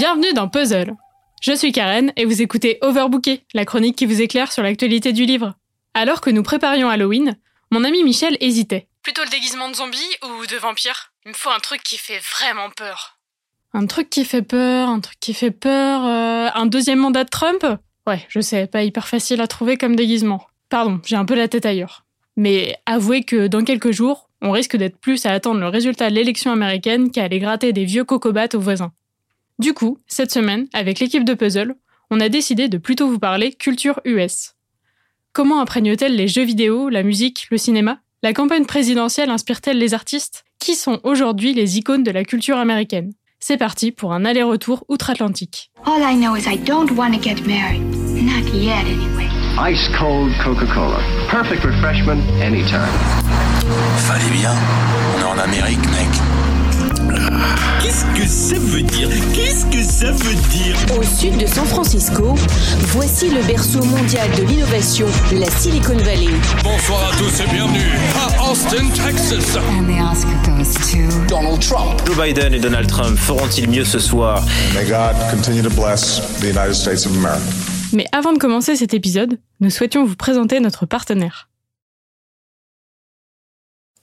Bienvenue dans Puzzle. Je suis Karen et vous écoutez Overbooké, la chronique qui vous éclaire sur l'actualité du livre. Alors que nous préparions Halloween, mon ami Michel hésitait. Plutôt le déguisement de zombie ou de vampire Il me faut un truc qui fait vraiment peur. Un truc qui fait peur, un truc qui fait peur, euh, un deuxième mandat de Trump? Ouais, je sais, pas hyper facile à trouver comme déguisement. Pardon, j'ai un peu la tête ailleurs. Mais avouez que dans quelques jours, on risque d'être plus à attendre le résultat de l'élection américaine qu'à aller gratter des vieux cocobates aux voisins. Du coup, cette semaine, avec l'équipe de Puzzle, on a décidé de plutôt vous parler culture US. Comment imprègne-t-elle les jeux vidéo, la musique, le cinéma? La campagne présidentielle inspire-t-elle les artistes? Qui sont aujourd'hui les icônes de la culture américaine? C'est parti pour un aller-retour outre-Atlantique. All I know is I don't want to get married. Not yet, anyway. Ice cold Coca-Cola. Perfect refreshment anytime. Fallait bien. On est en Amérique, mec. Qu'est-ce que ça veut dire? Qu'est-ce que ça veut dire? Au sud de San Francisco, voici le berceau mondial de l'innovation, la Silicon Valley. Bonsoir à tous et bienvenue à Austin, Texas. And the Oscar goes to Donald Trump. Joe Biden et Donald Trump feront-ils mieux ce soir? May God continue to bless the United States of America. Mais avant de commencer cet épisode, nous souhaitions vous présenter notre partenaire.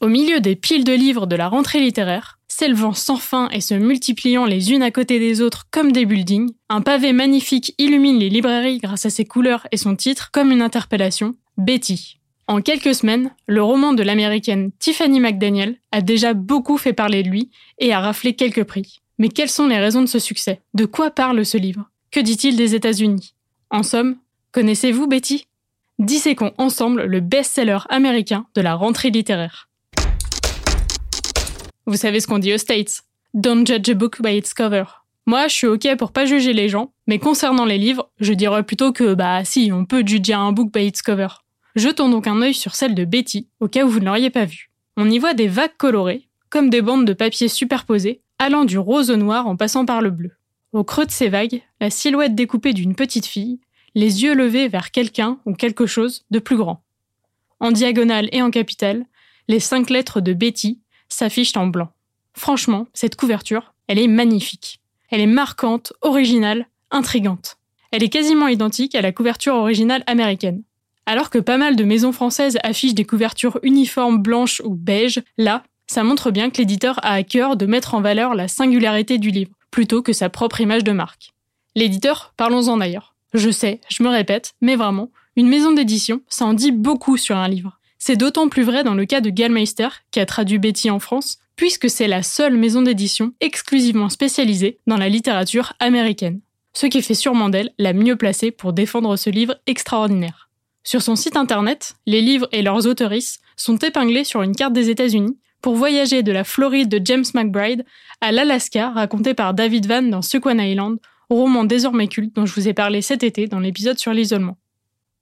Au milieu des piles de livres de la rentrée littéraire, s'élevant sans fin et se multipliant les unes à côté des autres comme des buildings, un pavé magnifique illumine les librairies grâce à ses couleurs et son titre comme une interpellation, Betty. En quelques semaines, le roman de l'américaine Tiffany McDaniel a déjà beaucoup fait parler de lui et a raflé quelques prix. Mais quelles sont les raisons de ce succès? De quoi parle ce livre? Que dit-il des États-Unis? En somme, connaissez-vous Betty? Disséquons ensemble le best-seller américain de la rentrée littéraire. Vous savez ce qu'on dit aux States. Don't judge a book by its cover. Moi, je suis ok pour pas juger les gens, mais concernant les livres, je dirais plutôt que bah si, on peut juger un book by its cover. Jetons donc un œil sur celle de Betty, au cas où vous ne l'auriez pas vue. On y voit des vagues colorées, comme des bandes de papier superposées, allant du rose au noir en passant par le bleu. Au creux de ces vagues, la silhouette découpée d'une petite fille, les yeux levés vers quelqu'un ou quelque chose de plus grand. En diagonale et en capitale, les cinq lettres de Betty s'affichent en blanc. Franchement, cette couverture, elle est magnifique. Elle est marquante, originale, intrigante. Elle est quasiment identique à la couverture originale américaine. Alors que pas mal de maisons françaises affichent des couvertures uniformes blanches ou beige, là, ça montre bien que l'éditeur a à cœur de mettre en valeur la singularité du livre, plutôt que sa propre image de marque. L'éditeur, parlons-en d'ailleurs. Je sais, je me répète, mais vraiment, une maison d'édition, ça en dit beaucoup sur un livre. C'est d'autant plus vrai dans le cas de Gallmeister, qui a traduit Betty en France, puisque c'est la seule maison d'édition exclusivement spécialisée dans la littérature américaine. Ce qui fait sûrement d'elle la mieux placée pour défendre ce livre extraordinaire. Sur son site internet, les livres et leurs autoristes sont épinglés sur une carte des États-Unis pour voyager de la Floride de James McBride à l'Alaska raconté par David Van dans Sequan Island, roman désormais culte dont je vous ai parlé cet été dans l'épisode sur l'isolement.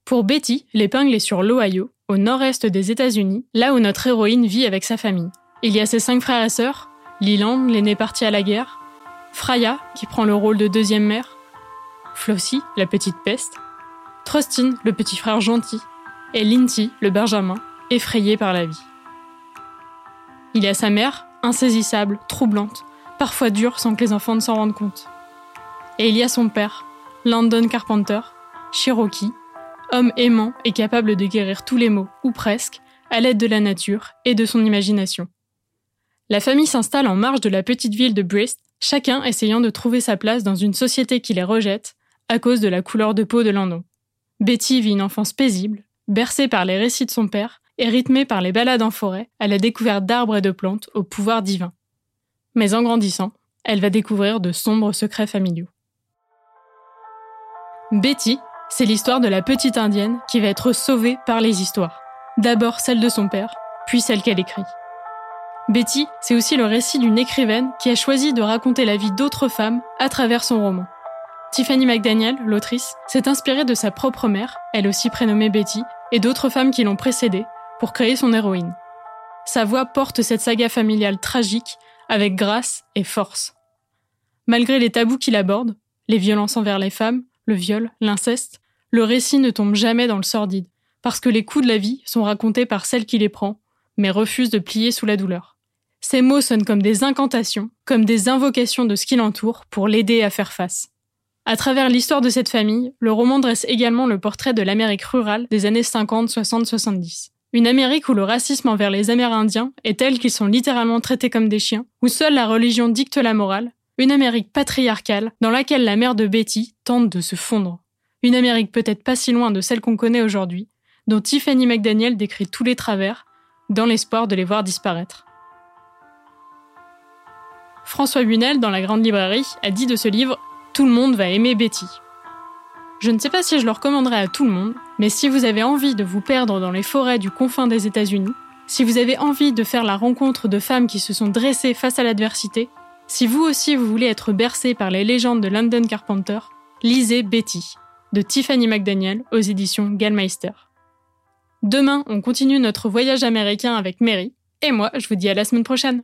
Pour Betty, l'épingle est sur l'Ohio, au nord-est des États-Unis, là où notre héroïne vit avec sa famille. Il y a ses cinq frères et sœurs, Leland, l'aîné parti à la guerre, Fraya, qui prend le rôle de deuxième mère, Flossie, la petite peste, Trustin, le petit frère gentil, et Linty, le benjamin, effrayé par la vie. Il y a sa mère, insaisissable, troublante, parfois dure sans que les enfants ne s'en rendent compte. Et il y a son père, Landon Carpenter, Cherokee, homme aimant et capable de guérir tous les maux, ou presque, à l'aide de la nature et de son imagination. La famille s'installe en marge de la petite ville de Brist, chacun essayant de trouver sa place dans une société qui les rejette à cause de la couleur de peau de Landon. Betty vit une enfance paisible, bercée par les récits de son père et rythmée par les balades en forêt à la découverte d'arbres et de plantes au pouvoir divin. Mais en grandissant, elle va découvrir de sombres secrets familiaux. Betty, c'est l'histoire de la petite indienne qui va être sauvée par les histoires. D'abord celle de son père, puis celle qu'elle écrit. Betty, c'est aussi le récit d'une écrivaine qui a choisi de raconter la vie d'autres femmes à travers son roman. Tiffany McDaniel, l'autrice, s'est inspirée de sa propre mère, elle aussi prénommée Betty, et d'autres femmes qui l'ont précédée, pour créer son héroïne. Sa voix porte cette saga familiale tragique avec grâce et force. Malgré les tabous qu'il aborde, les violences envers les femmes, le viol, l'inceste, le récit ne tombe jamais dans le sordide, parce que les coups de la vie sont racontés par celle qui les prend, mais refuse de plier sous la douleur. Ces mots sonnent comme des incantations, comme des invocations de ce qui l'entoure pour l'aider à faire face. À travers l'histoire de cette famille, le roman dresse également le portrait de l'Amérique rurale des années 50, 60, 70. Une Amérique où le racisme envers les Amérindiens est tel qu'ils sont littéralement traités comme des chiens, où seule la religion dicte la morale, une Amérique patriarcale dans laquelle la mère de Betty tente de se fondre. Une Amérique peut-être pas si loin de celle qu'on connaît aujourd'hui, dont Tiffany McDaniel décrit tous les travers, dans l'espoir de les voir disparaître. François Bunel, dans la grande librairie, a dit de ce livre Tout le monde va aimer Betty. Je ne sais pas si je le recommanderais à tout le monde, mais si vous avez envie de vous perdre dans les forêts du confin des États-Unis, si vous avez envie de faire la rencontre de femmes qui se sont dressées face à l'adversité, si vous aussi vous voulez être bercé par les légendes de London Carpenter, lisez Betty, de Tiffany McDaniel aux éditions Gallmeister. Demain, on continue notre voyage américain avec Mary, et moi, je vous dis à la semaine prochaine.